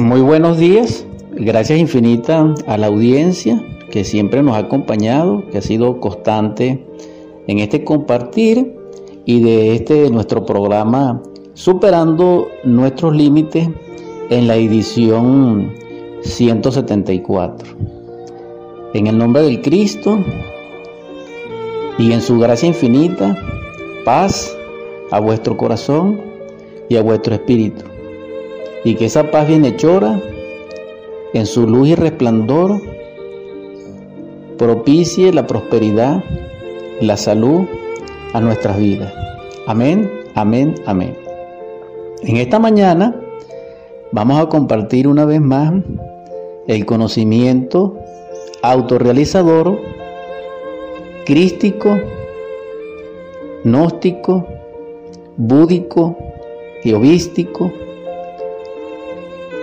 Muy buenos días, gracias infinita a la audiencia que siempre nos ha acompañado, que ha sido constante en este compartir y de este nuestro programa Superando nuestros límites en la edición 174. En el nombre del Cristo y en su gracia infinita, paz a vuestro corazón y a vuestro espíritu y que esa paz bienhechora, en su luz y resplandor, propicie la prosperidad, la salud a nuestras vidas. Amén, amén, amén. En esta mañana vamos a compartir una vez más el conocimiento autorrealizador, crístico, gnóstico, búdico, jehovístico,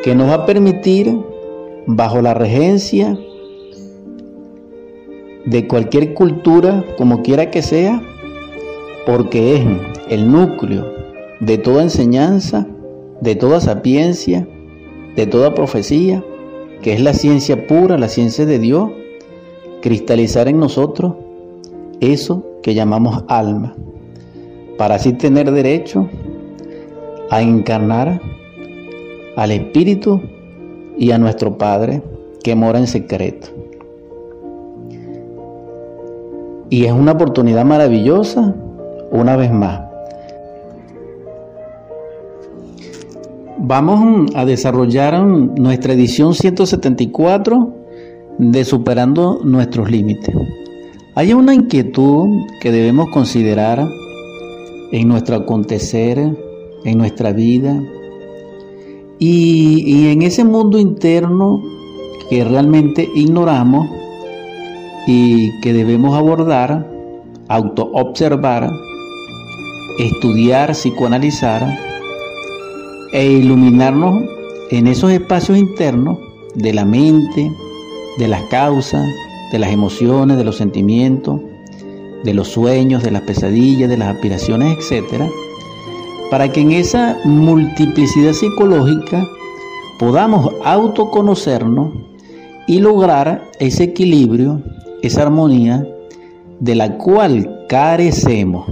que nos va a permitir, bajo la regencia de cualquier cultura, como quiera que sea, porque es el núcleo de toda enseñanza, de toda sapiencia, de toda profecía, que es la ciencia pura, la ciencia de Dios, cristalizar en nosotros eso que llamamos alma, para así tener derecho a encarnar al Espíritu y a nuestro Padre que mora en secreto. Y es una oportunidad maravillosa, una vez más. Vamos a desarrollar nuestra edición 174 de Superando nuestros límites. Hay una inquietud que debemos considerar en nuestro acontecer, en nuestra vida, y, en ese mundo interno que realmente ignoramos y que debemos abordar, autoobservar, estudiar, psicoanalizar e iluminarnos en esos espacios internos de la mente, de las causas, de las emociones, de los sentimientos, de los sueños, de las pesadillas, de las aspiraciones, etcétera, para que en esa multiplicidad psicológica podamos autoconocernos y lograr ese equilibrio, esa armonía de la cual carecemos.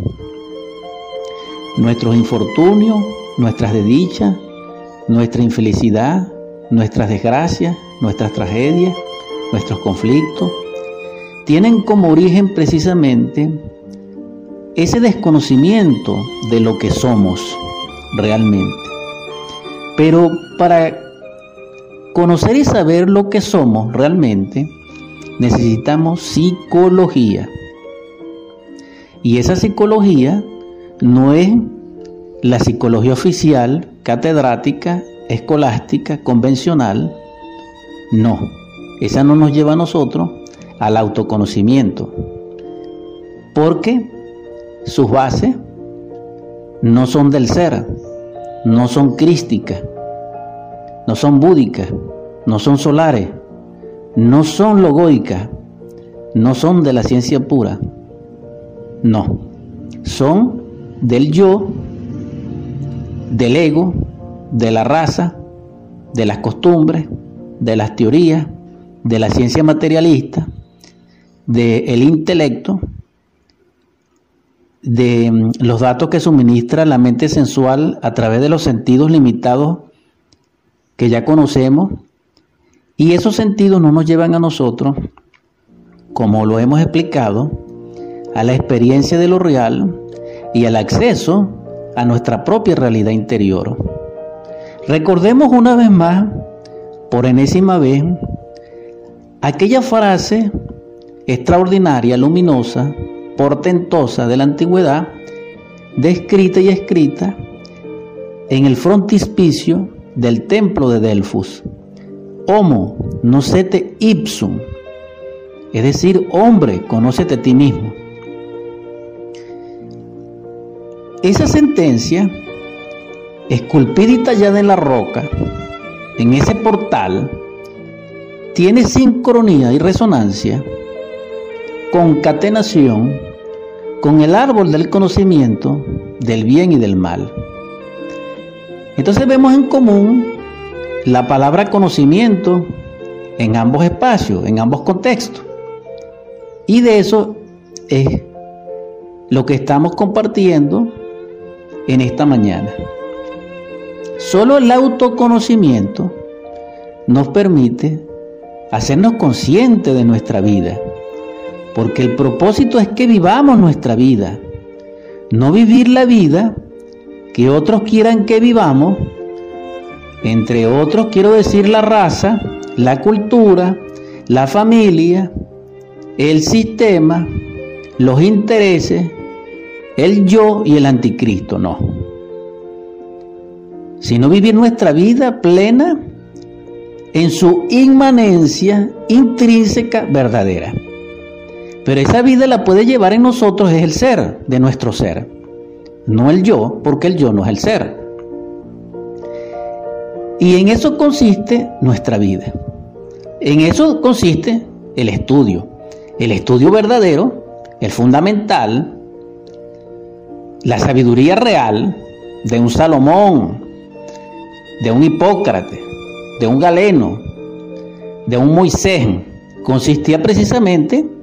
Nuestros infortunios, nuestras desdichas, nuestra infelicidad, nuestras desgracias, nuestras tragedias, nuestros conflictos, tienen como origen precisamente ese desconocimiento de lo que somos realmente. Pero para conocer y saber lo que somos realmente, necesitamos psicología. Y esa psicología no es la psicología oficial, catedrática, escolástica, convencional. No, esa no nos lleva a nosotros al autoconocimiento. Porque sus bases no son del ser, no son crísticas, no son búdicas, no son solares, no son logoicas, no son de la ciencia pura. No, son del yo, del ego, de la raza, de las costumbres, de las teorías, de la ciencia materialista, del intelecto de mm, los datos que suministra la mente sensual a través de los sentidos limitados que ya conocemos y esos sentidos no nos llevan a nosotros, como lo hemos explicado, a la experiencia de lo real y al acceso a nuestra propia realidad interior. Recordemos una vez más, por enésima vez, aquella frase extraordinaria, luminosa, portentosa de la antigüedad, descrita y escrita en el frontispicio del templo de Delfos. Homo, nocete ipsum, es decir, hombre, conócete a ti mismo. Esa sentencia, esculpida y tallada en la roca, en ese portal, tiene sincronía y resonancia concatenación con el árbol del conocimiento del bien y del mal. Entonces vemos en común la palabra conocimiento en ambos espacios, en ambos contextos. Y de eso es lo que estamos compartiendo en esta mañana. Solo el autoconocimiento nos permite hacernos conscientes de nuestra vida, porque el propósito es que vivamos nuestra vida, no vivir la vida que otros quieran que vivamos, entre otros quiero decir la raza, la cultura, la familia, el sistema, los intereses, el yo y el anticristo, no. Sino vivir nuestra vida plena en su inmanencia intrínseca verdadera. Pero esa vida la puede llevar en nosotros es el ser de nuestro ser, no el yo, porque el yo no es el ser. Y en eso consiste nuestra vida. En eso consiste el estudio. El estudio verdadero, el fundamental, la sabiduría real de un Salomón, de un Hipócrates, de un Galeno, de un Moisés, consistía precisamente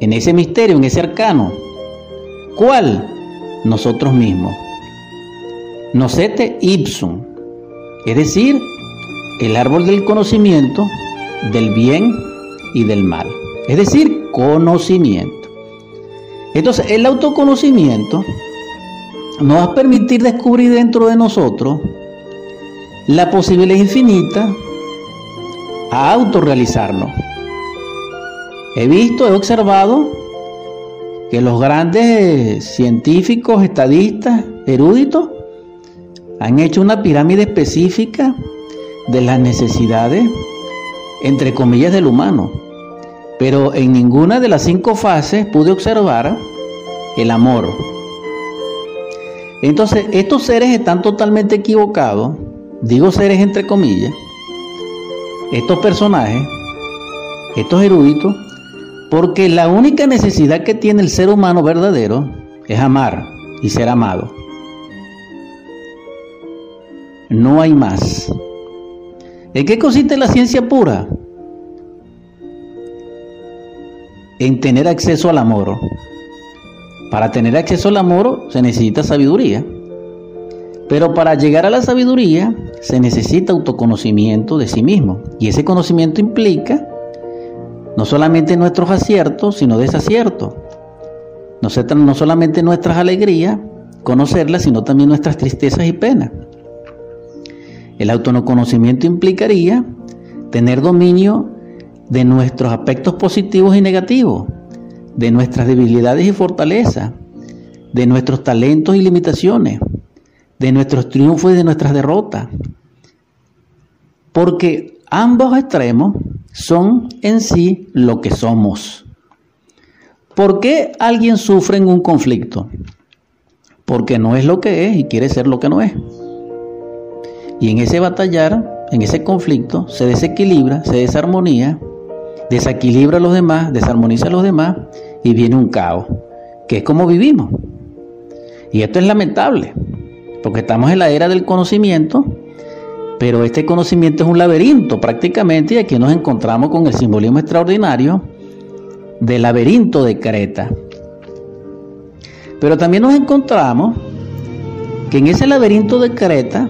en ese misterio, en ese arcano. ¿Cuál? Nosotros mismos. Nocete ipsum, es decir, el árbol del conocimiento del bien y del mal, es decir, conocimiento. Entonces, el autoconocimiento nos va a permitir descubrir dentro de nosotros la posibilidad infinita a autorrealizarnos. He visto, he observado que los grandes científicos, estadistas, eruditos, han hecho una pirámide específica de las necesidades, entre comillas, del humano. Pero en ninguna de las cinco fases pude observar el amor. Entonces, estos seres están totalmente equivocados, digo seres entre comillas, estos personajes, estos eruditos, porque la única necesidad que tiene el ser humano verdadero es amar y ser amado. No hay más. ¿En qué consiste la ciencia pura? En tener acceso al amor. Para tener acceso al amor se necesita sabiduría. Pero para llegar a la sabiduría se necesita autoconocimiento de sí mismo. Y ese conocimiento implica no solamente nuestros aciertos, sino desaciertos. No, no solamente nuestras alegrías, conocerlas, sino también nuestras tristezas y penas. El autoconocimiento implicaría tener dominio de nuestros aspectos positivos y negativos, de nuestras debilidades y fortalezas, de nuestros talentos y limitaciones, de nuestros triunfos y de nuestras derrotas. Porque ambos extremos son en sí lo que somos. ¿Por qué alguien sufre en un conflicto? Porque no es lo que es y quiere ser lo que no es. Y en ese batallar, en ese conflicto, se desequilibra, se desarmonía, desequilibra a los demás, desarmoniza a los demás y viene un caos, que es como vivimos. Y esto es lamentable, porque estamos en la era del conocimiento, pero este conocimiento es un laberinto prácticamente y aquí nos encontramos con el simbolismo extraordinario del laberinto de Creta. Pero también nos encontramos que en ese laberinto de Creta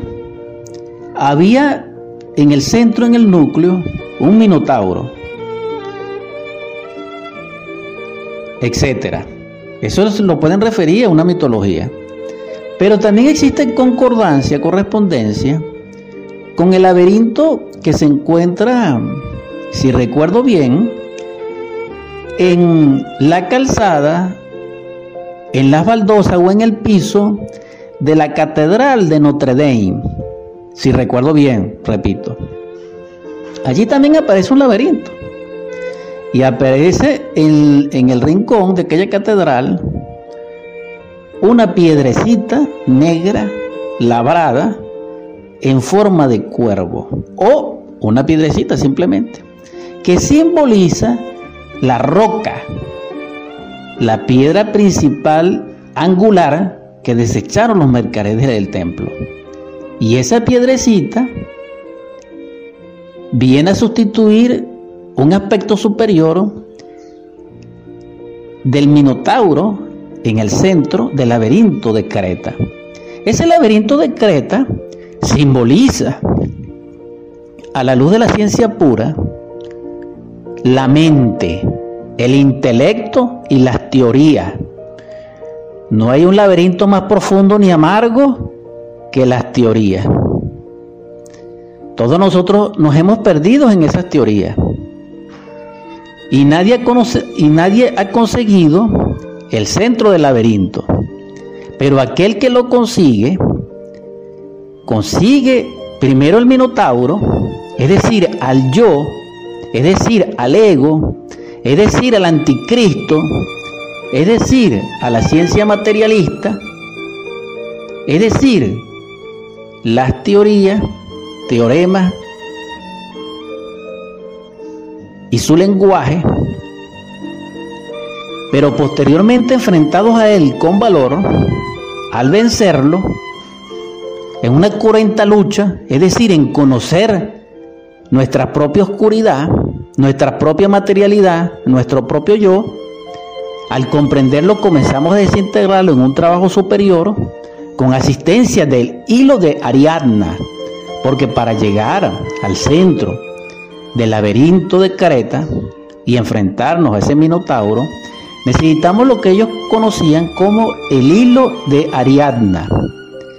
había en el centro, en el núcleo, un minotauro, etcétera. Eso lo pueden referir a una mitología. Pero también existe concordancia, correspondencia con el laberinto que se encuentra, si recuerdo bien, en la calzada, en las baldosas o en el piso de la Catedral de Notre Dame si recuerdo bien, repito. Allí también aparece un laberinto. Y aparece en, en el rincón de aquella catedral una piedrecita negra labrada en forma de cuervo o una piedrecita simplemente que simboliza la roca, la piedra principal angular que desecharon los mercaderes del templo. Y esa piedrecita viene a sustituir un aspecto superior del Minotauro en el centro del laberinto de Creta. Ese laberinto de Creta simboliza, a la luz de la ciencia pura, la mente, el intelecto y las teorías. No hay un laberinto más profundo ni amargo que las teorías. Todos nosotros nos hemos perdido en esas teorías. Y nadie, conoce, y nadie ha conseguido el centro del laberinto. Pero aquel que lo consigue, consigue primero el minotauro, es decir, al yo, es decir, al ego, es decir, al anticristo, es decir, a la ciencia materialista, es decir, las teorías, teoremas y su lenguaje, pero posteriormente enfrentados a él con valor, al vencerlo, en una cruenta lucha, es decir, en conocer nuestra propia oscuridad, nuestra propia materialidad, nuestro propio yo, al comprenderlo comenzamos a desintegrarlo en un trabajo superior con asistencia del hilo de Ariadna, porque para llegar al centro del laberinto de Creta y enfrentarnos a ese minotauro, necesitamos lo que ellos conocían como el hilo de Ariadna,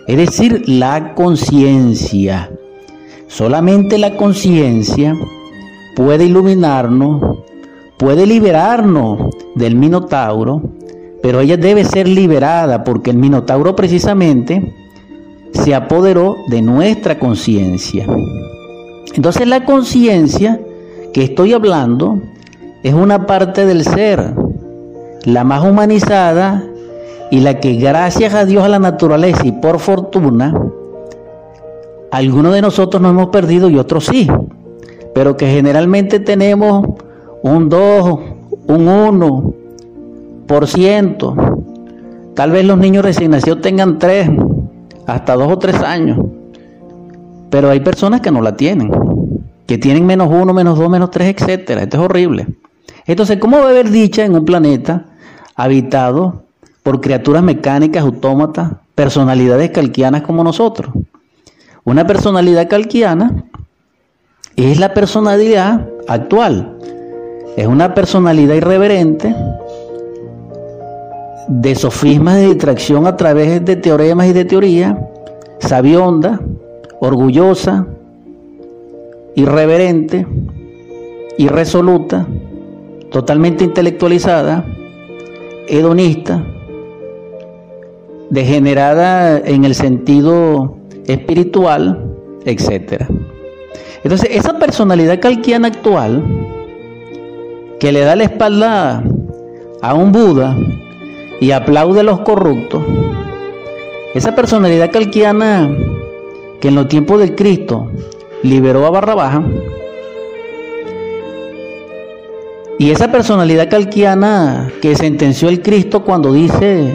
es decir, la conciencia. Solamente la conciencia puede iluminarnos, puede liberarnos del minotauro, pero ella debe ser liberada porque el minotauro precisamente se apoderó de nuestra conciencia. Entonces la conciencia que estoy hablando es una parte del ser, la más humanizada y la que gracias a Dios a la naturaleza y por fortuna, algunos de nosotros nos hemos perdido y otros sí, pero que generalmente tenemos un 2, un 1 por ciento. Tal vez los niños recién nacidos tengan 3, hasta 2 o 3 años. Pero hay personas que no la tienen, que tienen menos 1, menos 2, menos 3, etcétera. Esto es horrible. Entonces, ¿cómo va a haber dicha en un planeta habitado por criaturas mecánicas, autómatas, personalidades calquianas como nosotros? Una personalidad calquiana es la personalidad actual. Es una personalidad irreverente de sofismas de distracción a través de teoremas y de teoría, sabionda, orgullosa, irreverente, irresoluta, totalmente intelectualizada, hedonista, degenerada en el sentido espiritual, etc. Entonces, esa personalidad calquiana actual, que le da la espalda a un Buda y aplaude a los corruptos, esa personalidad calquiana que en los tiempos del Cristo liberó a Barrabaja, y esa personalidad calquiana que sentenció el Cristo cuando dice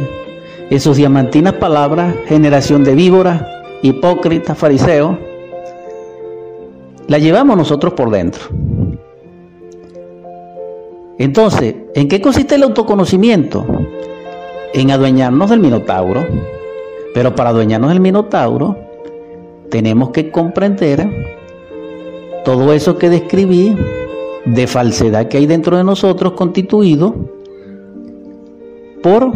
en sus diamantinas palabras, generación de víboras, hipócritas, fariseos, la llevamos nosotros por dentro. Entonces, ¿en qué consiste el autoconocimiento? En adueñarnos del minotauro. Pero para adueñarnos del minotauro, tenemos que comprender todo eso que describí de falsedad que hay dentro de nosotros constituido por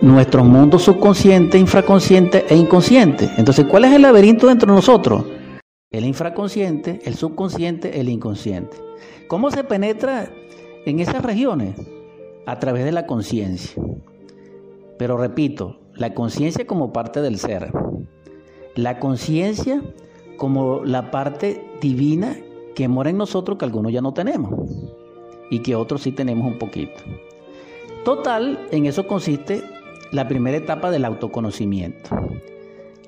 nuestro mundo subconsciente, infraconsciente e inconsciente. Entonces, ¿cuál es el laberinto dentro de nosotros? El infraconsciente, el subconsciente, el inconsciente. ¿Cómo se penetra en esas regiones? A través de la conciencia. Pero repito, la conciencia como parte del ser. La conciencia como la parte divina que mora en nosotros que algunos ya no tenemos y que otros sí tenemos un poquito. Total, en eso consiste la primera etapa del autoconocimiento.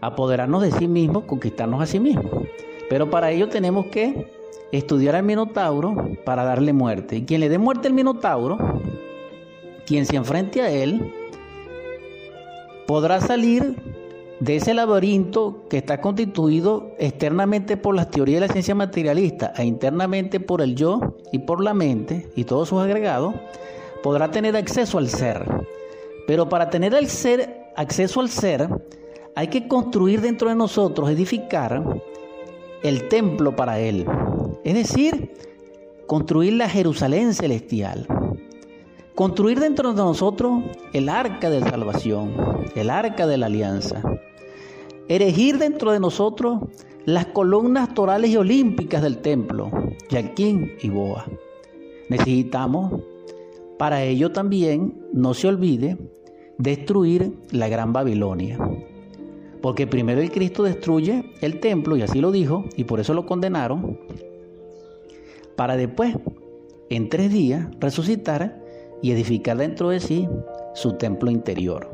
Apoderarnos de sí mismos, conquistarnos a sí mismos. Pero para ello tenemos que estudiar al Minotauro para darle muerte. Y quien le dé muerte al Minotauro, quien se enfrente a él, podrá salir de ese laberinto que está constituido externamente por las teorías de la ciencia materialista e internamente por el yo y por la mente y todos sus agregados, podrá tener acceso al ser. Pero para tener el ser, acceso al ser, hay que construir dentro de nosotros, edificar el templo para él. Es decir, construir la Jerusalén celestial. Construir dentro de nosotros el arca de salvación, el arca de la alianza erigir dentro de nosotros las columnas torales y olímpicas del templo, Yaquín y Boa. Necesitamos, para ello también, no se olvide, destruir la gran Babilonia. Porque primero el Cristo destruye el templo, y así lo dijo, y por eso lo condenaron, para después, en tres días, resucitar y edificar dentro de sí su templo interior.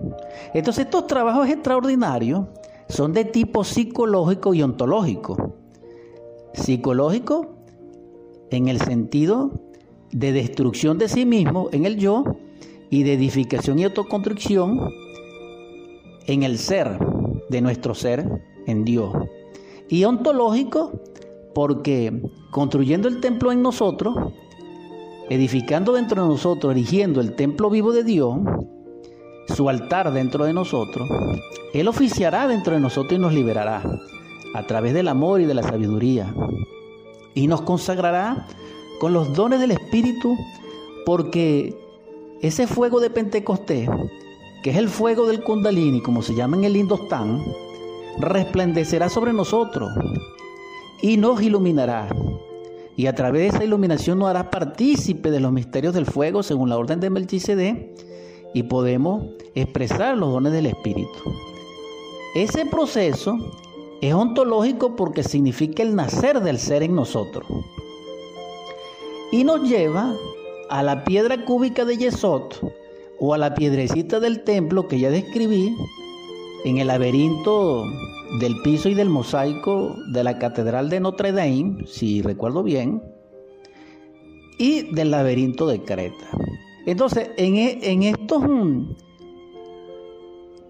Entonces estos trabajos extraordinarios son de tipo psicológico y ontológico. Psicológico en el sentido de destrucción de sí mismo en el yo y de edificación y autoconstrucción en el ser, de nuestro ser en Dios. Y ontológico porque construyendo el templo en nosotros, edificando dentro de nosotros, erigiendo el templo vivo de Dios, su altar dentro de nosotros, Él oficiará dentro de nosotros y nos liberará a través del amor y de la sabiduría. Y nos consagrará con los dones del Espíritu porque ese fuego de Pentecostés, que es el fuego del Kundalini, como se llama en el Indostán, resplandecerá sobre nosotros y nos iluminará. Y a través de esa iluminación nos hará partícipe de los misterios del fuego según la orden de Melchizedek y podemos expresar los dones del Espíritu. Ese proceso es ontológico porque significa el nacer del ser en nosotros. Y nos lleva a la piedra cúbica de Yesod o a la piedrecita del templo que ya describí en el laberinto del piso y del mosaico de la Catedral de Notre Dame, si recuerdo bien, y del laberinto de Creta. Entonces, en, e, estos, mm,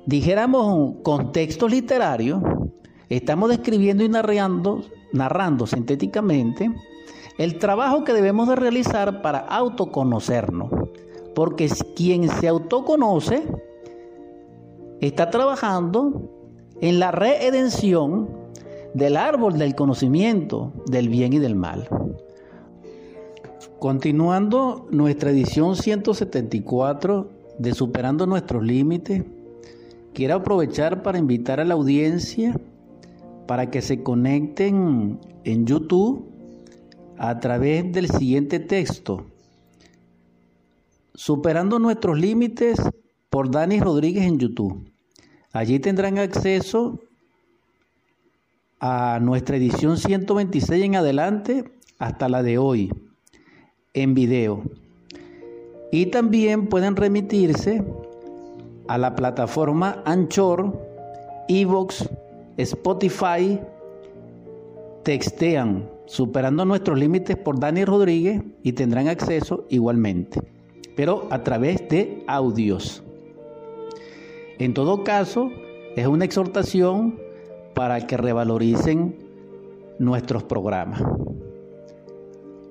dijéramos, contextos literarios, estamos describiendo y narrando, narrando sintéticamente el trabajo que debemos de realizar para autoconocernos. Porque quien se autoconoce está trabajando en la redención del árbol del conocimiento del bien y del mal. Continuando nuestra edición 174 de Superando nuestros Límites, quiero aprovechar para invitar a la audiencia para que se conecten en YouTube a través del siguiente texto. Superando nuestros límites por Dani Rodríguez en YouTube. Allí tendrán acceso a nuestra edición 126 en adelante hasta la de hoy en video. Y también pueden remitirse a la plataforma Anchor, Evox, Spotify, textean superando nuestros límites por Dani Rodríguez y tendrán acceso igualmente, pero a través de audios. En todo caso, es una exhortación para que revaloricen nuestros programas.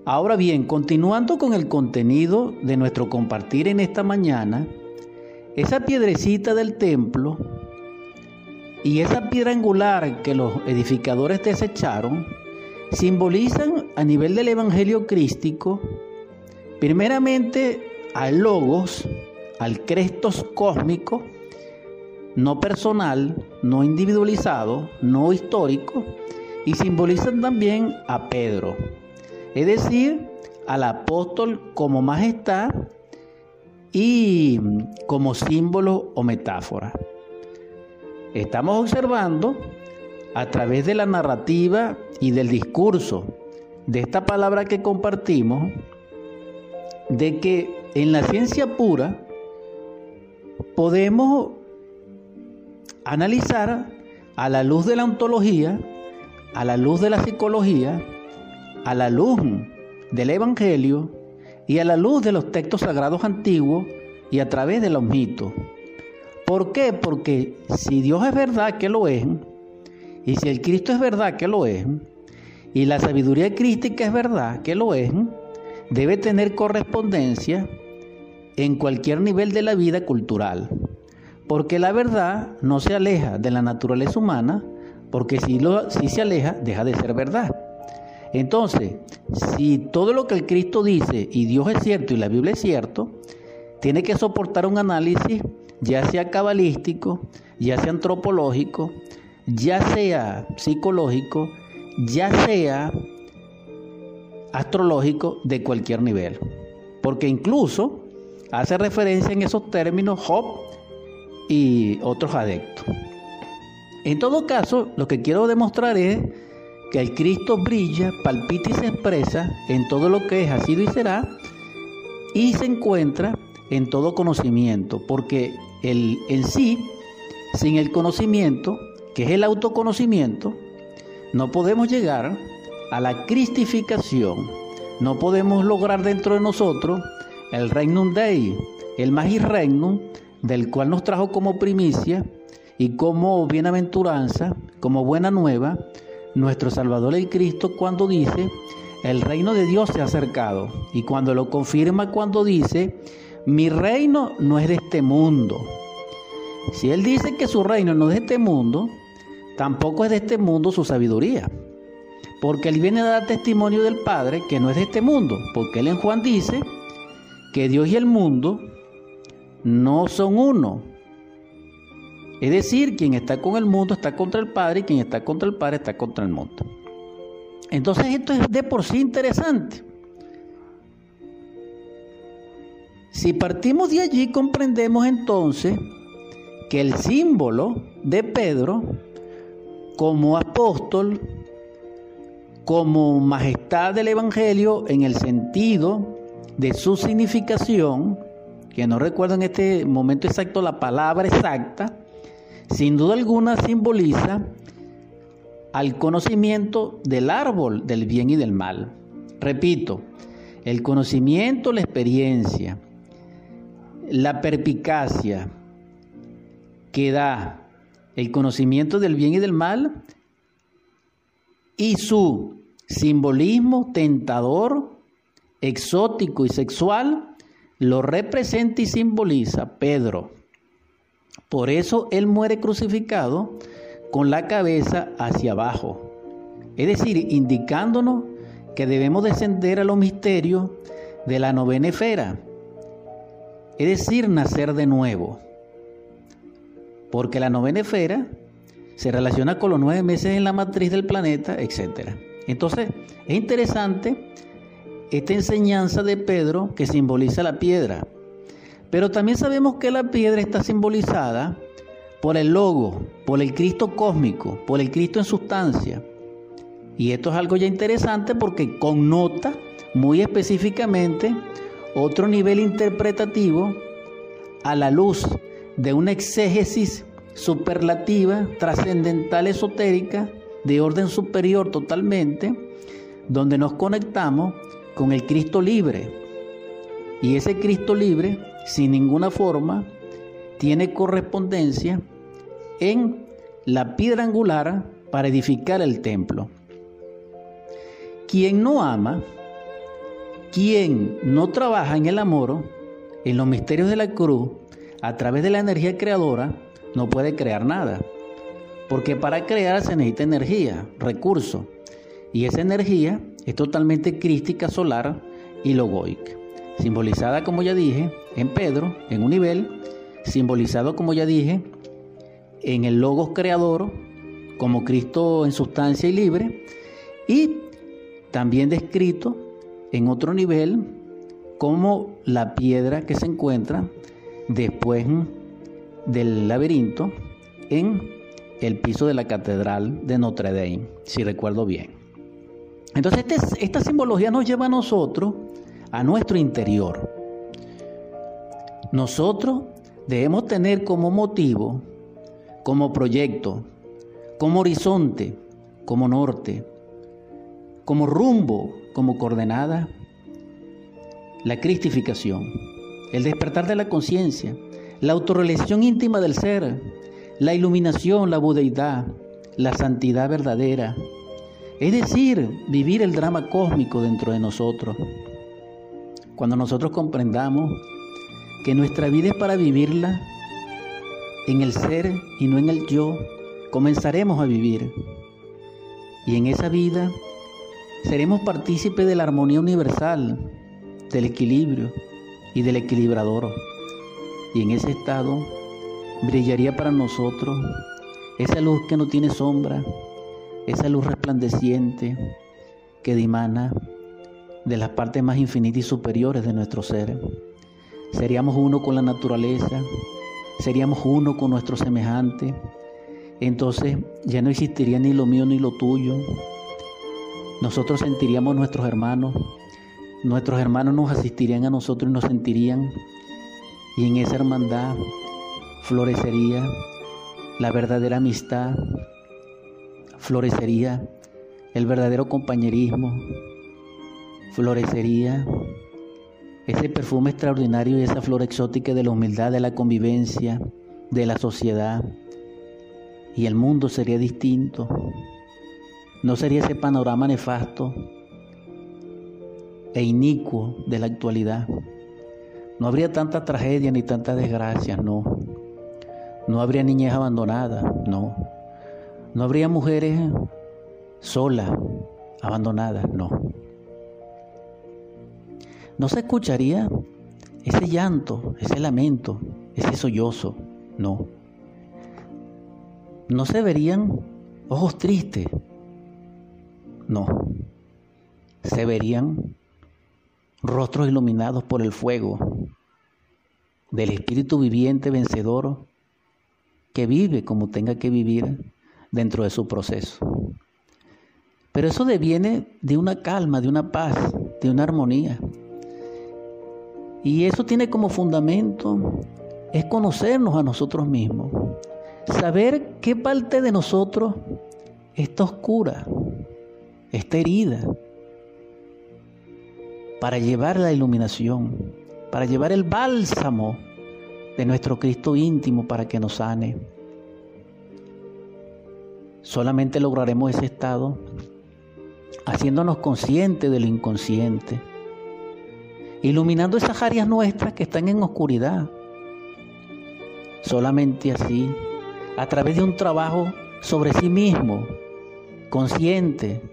Ahora bien, continuando con el contenido de nuestro compartir en esta mañana, esa piedrecita del templo y esa piedra angular que los edificadores desecharon simbolizan a nivel del Evangelio crístico, primeramente al logos, al crestos cósmico, no personal, no individualizado, no histórico, y simbolizan también a Pedro es decir, al apóstol como majestad y como símbolo o metáfora. Estamos observando a través de la narrativa y del discurso de esta palabra que compartimos, de que en la ciencia pura podemos analizar a la luz de la ontología, a la luz de la psicología, a la luz del Evangelio y a la luz de los textos sagrados antiguos y a través de los mitos. ¿Por qué? Porque si Dios es verdad que lo es, y si el Cristo es verdad que lo es, y la sabiduría crística es verdad que lo es, debe tener correspondencia en cualquier nivel de la vida cultural. Porque la verdad no se aleja de la naturaleza humana, porque si, lo, si se aleja, deja de ser verdad. Entonces, si todo lo que el Cristo dice y Dios es cierto y la Biblia es cierto, tiene que soportar un análisis ya sea cabalístico, ya sea antropológico, ya sea psicológico, ya sea astrológico de cualquier nivel. Porque incluso hace referencia en esos términos Job y otros adeptos. En todo caso, lo que quiero demostrar es que el Cristo brilla, palpita y se expresa en todo lo que es, ha sido y será, y se encuentra en todo conocimiento, porque el, en sí, sin el conocimiento, que es el autoconocimiento, no podemos llegar a la cristificación, no podemos lograr dentro de nosotros el regnum dei, el magis regnum, del cual nos trajo como primicia y como bienaventuranza, como buena nueva, nuestro Salvador el Cristo cuando dice, el reino de Dios se ha acercado. Y cuando lo confirma cuando dice, mi reino no es de este mundo. Si Él dice que su reino no es de este mundo, tampoco es de este mundo su sabiduría. Porque Él viene a dar testimonio del Padre que no es de este mundo. Porque Él en Juan dice que Dios y el mundo no son uno. Es decir, quien está con el mundo está contra el Padre y quien está contra el Padre está contra el mundo. Entonces esto es de por sí interesante. Si partimos de allí comprendemos entonces que el símbolo de Pedro como apóstol, como majestad del Evangelio en el sentido de su significación, que no recuerdo en este momento exacto la palabra exacta, sin duda alguna simboliza al conocimiento del árbol del bien y del mal. Repito, el conocimiento, la experiencia, la perpicacia que da el conocimiento del bien y del mal y su simbolismo tentador, exótico y sexual lo representa y simboliza Pedro. Por eso él muere crucificado con la cabeza hacia abajo. Es decir, indicándonos que debemos descender a los misterios de la novena esfera. Es decir, nacer de nuevo. Porque la novena esfera se relaciona con los nueve meses en la matriz del planeta, etc. Entonces, es interesante esta enseñanza de Pedro que simboliza la piedra. Pero también sabemos que la piedra está simbolizada por el logo, por el Cristo cósmico, por el Cristo en sustancia. Y esto es algo ya interesante porque connota muy específicamente otro nivel interpretativo a la luz de una exégesis superlativa, trascendental, esotérica, de orden superior totalmente, donde nos conectamos con el Cristo libre. Y ese Cristo libre, sin ninguna forma, tiene correspondencia en la piedra angular para edificar el templo. Quien no ama, quien no trabaja en el amor, en los misterios de la cruz, a través de la energía creadora, no puede crear nada. Porque para crear se necesita energía, recurso. Y esa energía es totalmente crística, solar y logoica. Simbolizada, como ya dije, en Pedro, en un nivel. Simbolizado, como ya dije, en el logos creador, como Cristo en sustancia y libre. Y también descrito en otro nivel como la piedra que se encuentra después del laberinto en el piso de la catedral de Notre Dame, si recuerdo bien. Entonces este esta simbología nos lleva a nosotros a nuestro interior. Nosotros debemos tener como motivo, como proyecto, como horizonte, como norte, como rumbo, como coordenada, la cristificación, el despertar de la conciencia, la autorrealización íntima del ser, la iluminación, la budeidad, la santidad verdadera, es decir, vivir el drama cósmico dentro de nosotros. Cuando nosotros comprendamos que nuestra vida es para vivirla en el ser y no en el yo, comenzaremos a vivir. Y en esa vida seremos partícipes de la armonía universal, del equilibrio y del equilibrador. Y en ese estado brillaría para nosotros esa luz que no tiene sombra, esa luz resplandeciente que dimana de las partes más infinitas y superiores de nuestro ser. Seríamos uno con la naturaleza, seríamos uno con nuestro semejante. Entonces ya no existiría ni lo mío ni lo tuyo. Nosotros sentiríamos nuestros hermanos, nuestros hermanos nos asistirían a nosotros y nos sentirían. Y en esa hermandad florecería la verdadera amistad, florecería el verdadero compañerismo, florecería ese perfume extraordinario y esa flor exótica de la humildad, de la convivencia, de la sociedad. Y el mundo sería distinto. No sería ese panorama nefasto e inicuo de la actualidad. No habría tanta tragedia ni tanta desgracia, no. No habría niñez abandonada, no. No habría mujeres solas, abandonadas, no. No se escucharía ese llanto, ese lamento, ese sollozo, no. No se verían ojos tristes, no. Se verían rostros iluminados por el fuego del Espíritu viviente vencedor que vive como tenga que vivir dentro de su proceso. Pero eso deviene de una calma, de una paz, de una armonía. Y eso tiene como fundamento es conocernos a nosotros mismos, saber qué parte de nosotros está oscura, está herida, para llevar la iluminación, para llevar el bálsamo de nuestro Cristo íntimo para que nos sane. Solamente lograremos ese estado haciéndonos conscientes de lo inconsciente, iluminando esas áreas nuestras que están en oscuridad. Solamente así, a través de un trabajo sobre sí mismo, consciente,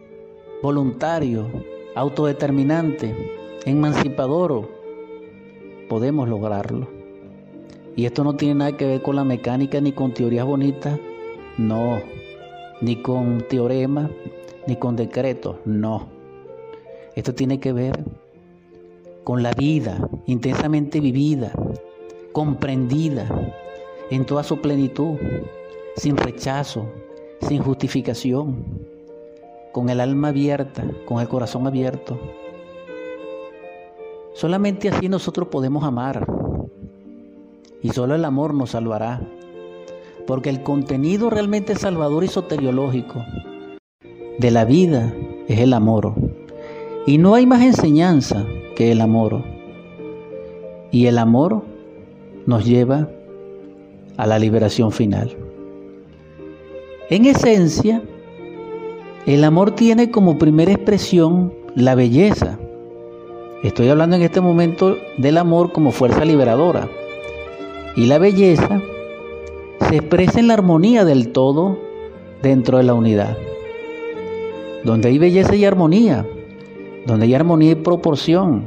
voluntario, autodeterminante, emancipador, podemos lograrlo. Y esto no tiene nada que ver con la mecánica ni con teorías bonitas, no, ni con teoremas, ni con decretos, no. Esto tiene que ver con la vida intensamente vivida, comprendida en toda su plenitud, sin rechazo, sin justificación, con el alma abierta, con el corazón abierto. Solamente así nosotros podemos amar. Y solo el amor nos salvará. Porque el contenido realmente salvador y soteriológico de la vida es el amor. Y no hay más enseñanza que el amor. Y el amor nos lleva a la liberación final. En esencia, el amor tiene como primera expresión la belleza. Estoy hablando en este momento del amor como fuerza liberadora. Y la belleza se expresa en la armonía del todo dentro de la unidad. Donde hay belleza y armonía, donde hay armonía y proporción,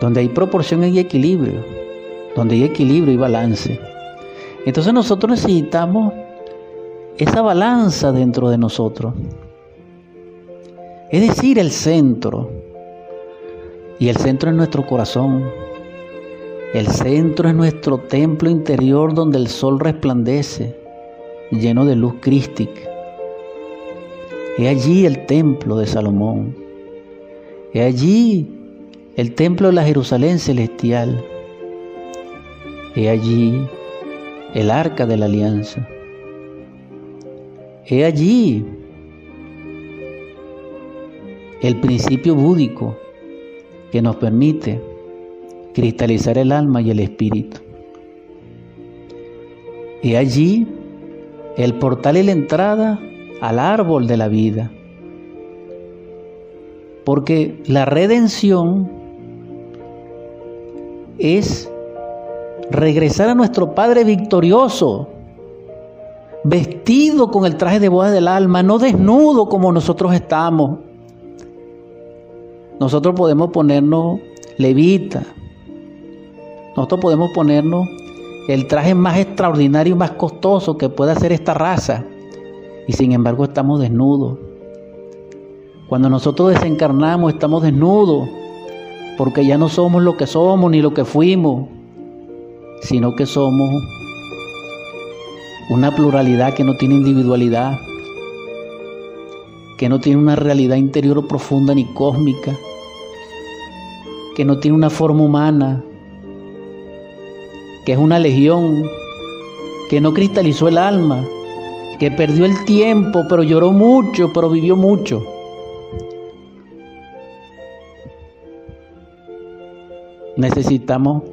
donde hay proporción y equilibrio, donde hay equilibrio y balance. Entonces nosotros necesitamos esa balanza dentro de nosotros. Es decir, el centro. Y el centro es nuestro corazón. El centro es nuestro templo interior donde el sol resplandece, lleno de luz crística. Es allí el templo de Salomón. Es allí el templo de la Jerusalén celestial. Es allí el arca de la alianza. Es allí el principio búdico que nos permite cristalizar el alma y el espíritu. y allí el portal y la entrada al árbol de la vida. Porque la redención es regresar a nuestro Padre victorioso, vestido con el traje de boda del alma, no desnudo como nosotros estamos. Nosotros podemos ponernos levita, nosotros podemos ponernos el traje más extraordinario y más costoso que pueda hacer esta raza, y sin embargo estamos desnudos. Cuando nosotros desencarnamos estamos desnudos, porque ya no somos lo que somos ni lo que fuimos sino que somos una pluralidad que no tiene individualidad, que no tiene una realidad interior profunda ni cósmica, que no tiene una forma humana, que es una legión, que no cristalizó el alma, que perdió el tiempo, pero lloró mucho, pero vivió mucho. Necesitamos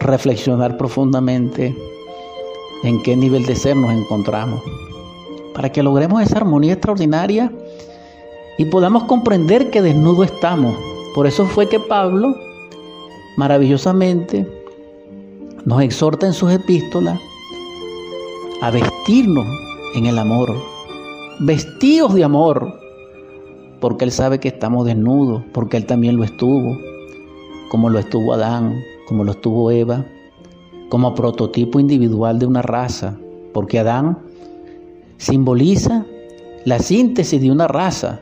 reflexionar profundamente en qué nivel de ser nos encontramos, para que logremos esa armonía extraordinaria y podamos comprender que desnudo estamos. Por eso fue que Pablo, maravillosamente, nos exhorta en sus epístolas a vestirnos en el amor, vestidos de amor, porque Él sabe que estamos desnudos, porque Él también lo estuvo, como lo estuvo Adán, como lo estuvo Eva, como prototipo individual de una raza, porque Adán simboliza la síntesis de una raza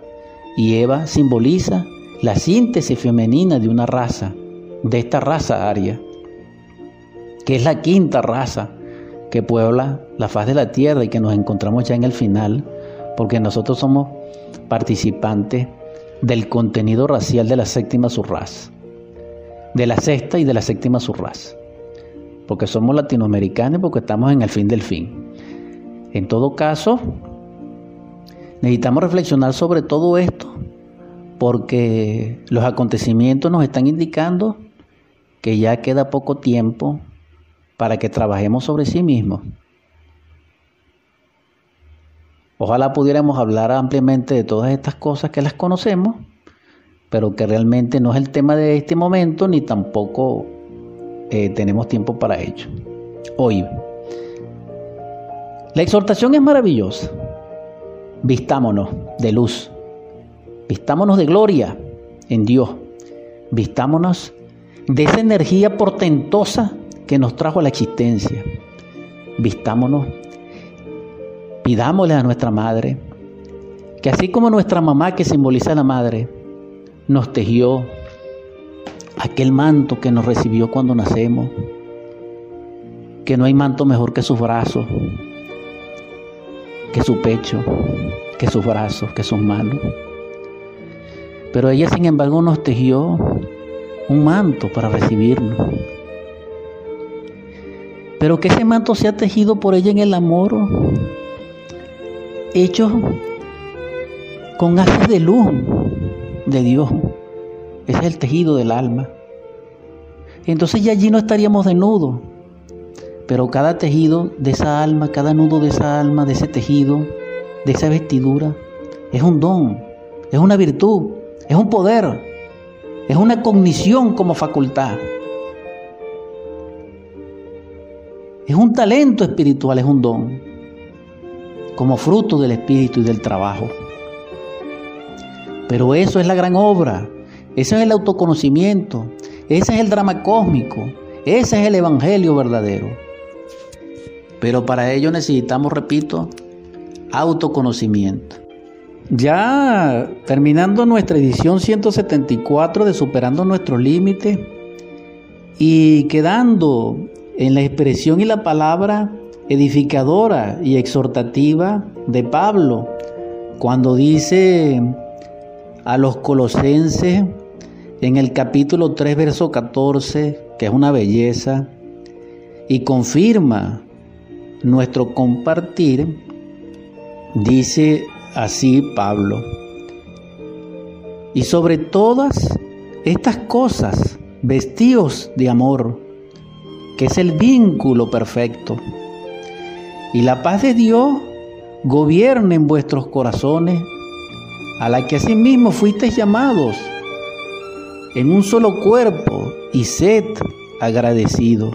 y Eva simboliza la síntesis femenina de una raza, de esta raza aria, que es la quinta raza que puebla la faz de la tierra y que nos encontramos ya en el final, porque nosotros somos participantes del contenido racial de la séptima subraza de la sexta y de la séptima surraz. Porque somos latinoamericanos y porque estamos en el fin del fin. En todo caso, necesitamos reflexionar sobre todo esto porque los acontecimientos nos están indicando que ya queda poco tiempo para que trabajemos sobre sí mismos. Ojalá pudiéramos hablar ampliamente de todas estas cosas que las conocemos pero que realmente no es el tema de este momento ni tampoco eh, tenemos tiempo para ello. Hoy, la exhortación es maravillosa. Vistámonos de luz, vistámonos de gloria en Dios, vistámonos de esa energía portentosa que nos trajo a la existencia. Vistámonos, pidámosle a nuestra madre, que así como nuestra mamá que simboliza a la madre, nos tejió aquel manto que nos recibió cuando nacemos, que no hay manto mejor que sus brazos, que su pecho, que sus brazos, que sus manos. Pero ella, sin embargo, nos tejió un manto para recibirnos. Pero que ese manto sea tejido por ella en el amor, hecho con haces de luz, de Dios. Ese es el tejido del alma. Entonces ya allí no estaríamos desnudos. Pero cada tejido de esa alma, cada nudo de esa alma, de ese tejido, de esa vestidura, es un don, es una virtud, es un poder, es una cognición como facultad. Es un talento espiritual, es un don, como fruto del espíritu y del trabajo. Pero eso es la gran obra, ese es el autoconocimiento, ese es el drama cósmico, ese es el evangelio verdadero. Pero para ello necesitamos, repito, autoconocimiento. Ya terminando nuestra edición 174 de Superando nuestro límite y quedando en la expresión y la palabra edificadora y exhortativa de Pablo, cuando dice a los colosenses en el capítulo 3, verso 14, que es una belleza, y confirma nuestro compartir, dice así Pablo. Y sobre todas estas cosas, vestidos de amor, que es el vínculo perfecto. y la paz de Dios gobierne en vuestros corazones, a la que asimismo fuisteis llamados en un solo cuerpo y sed agradecido.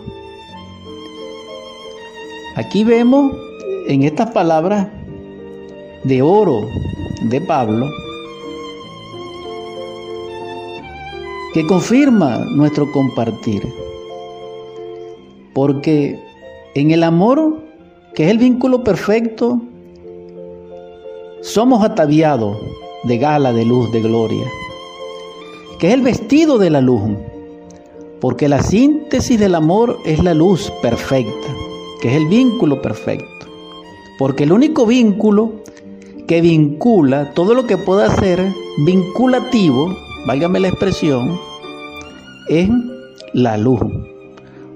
Aquí vemos en estas palabras de oro de Pablo que confirma nuestro compartir. Porque en el amor, que es el vínculo perfecto, somos ataviados de gala, de luz, de gloria, que es el vestido de la luz, porque la síntesis del amor es la luz perfecta, que es el vínculo perfecto, porque el único vínculo que vincula todo lo que pueda ser vinculativo, válgame la expresión, es la luz,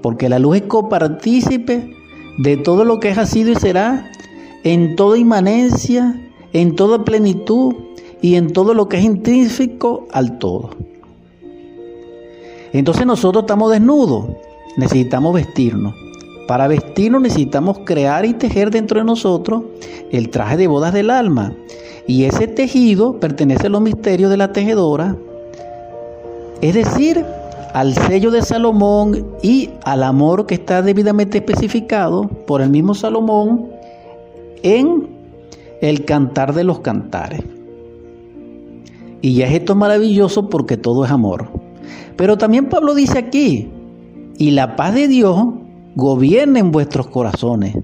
porque la luz es copartícipe de todo lo que es, ha sido y será, en toda inmanencia, en toda plenitud y en todo lo que es intrínseco al todo. Entonces nosotros estamos desnudos, necesitamos vestirnos. Para vestirnos necesitamos crear y tejer dentro de nosotros el traje de bodas del alma. Y ese tejido pertenece a los misterios de la tejedora, es decir, al sello de Salomón y al amor que está debidamente especificado por el mismo Salomón en el cantar de los cantares. Y ya es esto maravilloso porque todo es amor. Pero también Pablo dice aquí, y la paz de Dios gobierna en vuestros corazones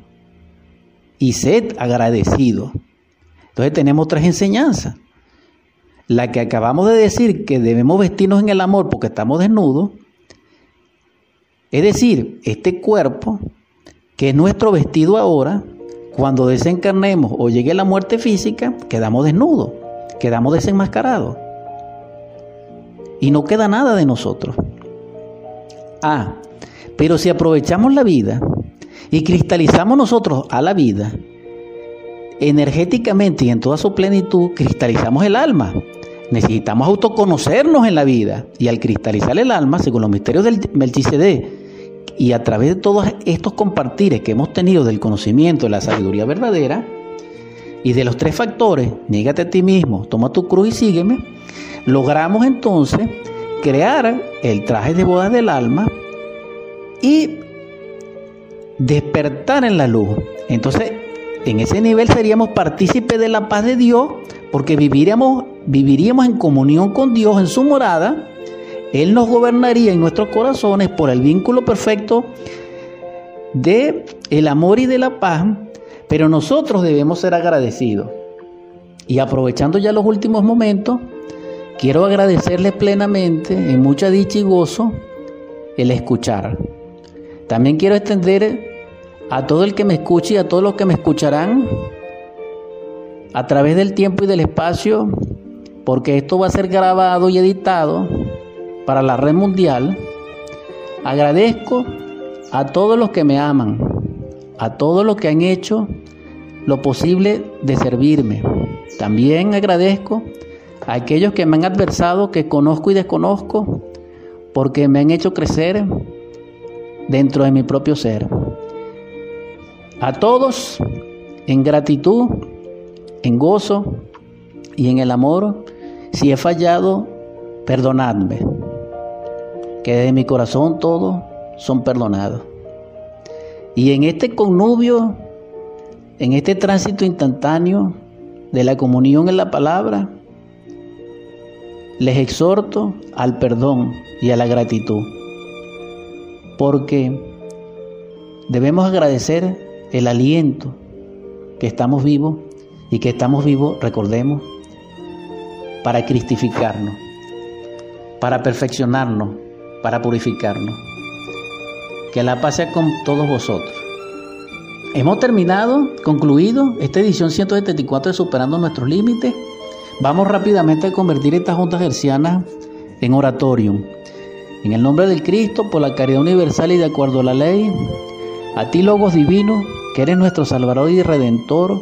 y sed agradecidos. Entonces tenemos tres enseñanzas la que acabamos de decir que debemos vestirnos en el amor porque estamos desnudos, es decir, este cuerpo, que es nuestro vestido ahora, cuando desencarnemos o llegue la muerte física, quedamos desnudos, quedamos desenmascarados. Y no queda nada de nosotros. Ah, pero si aprovechamos la vida y cristalizamos nosotros a la vida, energéticamente y en toda su plenitud, cristalizamos el alma. Necesitamos autoconocernos en la vida y al cristalizar el alma, según los misterios del Melchizedek, y a través de todos estos compartires que hemos tenido del conocimiento de la sabiduría verdadera y de los tres factores, niégate a ti mismo, toma tu cruz y sígueme, logramos entonces crear el traje de bodas del alma y despertar en la luz. Entonces, en ese nivel seríamos partícipes de la paz de Dios porque viviríamos, viviríamos en comunión con Dios en su morada. Él nos gobernaría en nuestros corazones por el vínculo perfecto de el amor y de la paz, pero nosotros debemos ser agradecidos. Y aprovechando ya los últimos momentos, quiero agradecerles plenamente, en mucha dicha y gozo, el escuchar. También quiero extender a todo el que me escuche y a todos los que me escucharán a través del tiempo y del espacio, porque esto va a ser grabado y editado para la red mundial. Agradezco a todos los que me aman, a todos los que han hecho lo posible de servirme. También agradezco a aquellos que me han adversado, que conozco y desconozco, porque me han hecho crecer dentro de mi propio ser. A todos, en gratitud, en gozo y en el amor, si he fallado, perdonadme. Que de mi corazón todos son perdonados. Y en este connubio, en este tránsito instantáneo de la comunión en la palabra, les exhorto al perdón y a la gratitud. Porque debemos agradecer el aliento que estamos vivos y que estamos vivos, recordemos, para cristificarnos, para perfeccionarnos, para purificarnos. Que la paz sea con todos vosotros. Hemos terminado, concluido esta edición 174 de Superando Nuestros Límites. Vamos rápidamente a convertir estas juntas hercianas en oratorium. En el nombre del Cristo, por la caridad universal y de acuerdo a la ley, a ti, Logos Divino, que eres nuestro Salvador y Redentor,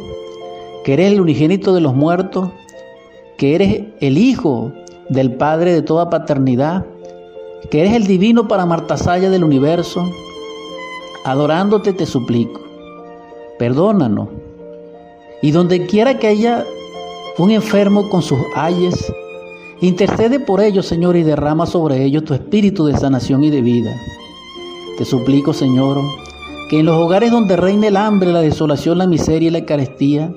que eres el unigénito de los muertos, que eres el Hijo del Padre de toda paternidad, que eres el divino para Martasaya del universo, adorándote te suplico, perdónanos. Y donde quiera que haya un enfermo con sus ayes, intercede por ellos, Señor, y derrama sobre ellos tu espíritu de sanación y de vida. Te suplico, Señor, que en los hogares donde reine el hambre, la desolación, la miseria y la carestía,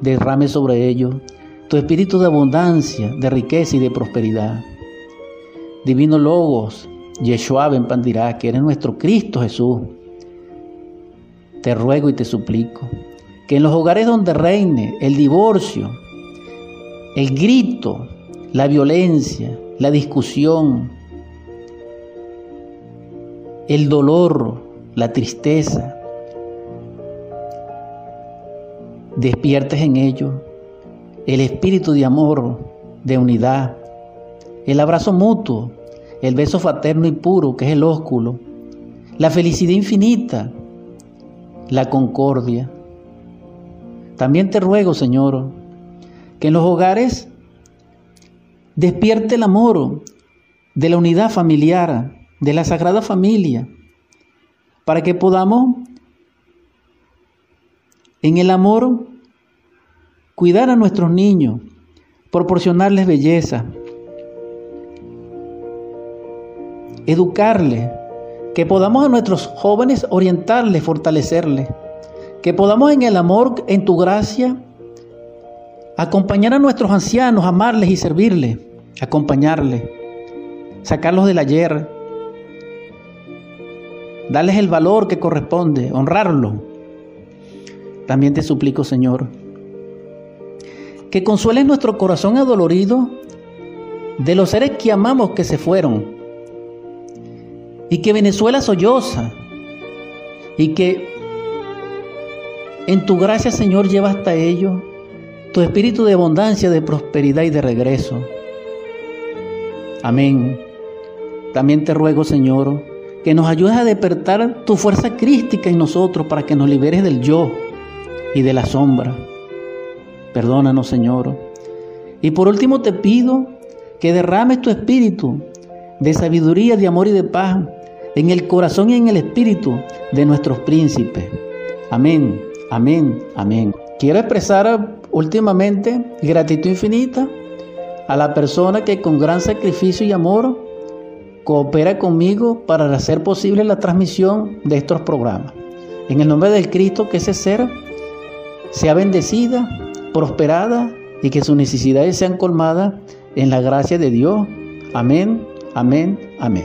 derrame sobre ellos tu espíritu de abundancia, de riqueza y de prosperidad. Divino Logos, Yeshua Ben Pandirá, que eres nuestro Cristo Jesús, te ruego y te suplico que en los hogares donde reine el divorcio, el grito, la violencia, la discusión, el dolor, la tristeza, despiertes en ellos el espíritu de amor, de unidad, el abrazo mutuo, el beso fraterno y puro que es el ósculo, la felicidad infinita, la concordia. También te ruego, Señor, que en los hogares despierte el amor de la unidad familiar, de la Sagrada Familia, para que podamos en el amor cuidar a nuestros niños, proporcionarles belleza, educarles, que podamos a nuestros jóvenes orientarles, fortalecerles, que podamos en el amor, en tu gracia, acompañar a nuestros ancianos, amarles y servirles, acompañarles, sacarlos del ayer, darles el valor que corresponde, honrarlo. También te suplico, Señor, que consueles nuestro corazón adolorido de los seres que amamos que se fueron y que Venezuela solloza y que en tu gracia, Señor, lleva hasta ellos tu espíritu de abundancia, de prosperidad y de regreso. Amén. También te ruego, Señor, que nos ayudes a despertar tu fuerza crística en nosotros para que nos liberes del yo y de la sombra. Perdónanos, Señor. Y por último te pido que derrames tu espíritu de sabiduría, de amor y de paz en el corazón y en el espíritu de nuestros príncipes. Amén, amén, amén. Quiero expresar últimamente gratitud infinita a la persona que con gran sacrificio y amor coopera conmigo para hacer posible la transmisión de estos programas. En el nombre del Cristo, que ese ser sea bendecida, prosperada y que sus necesidades sean colmadas en la gracia de Dios. Amén, amén, amén.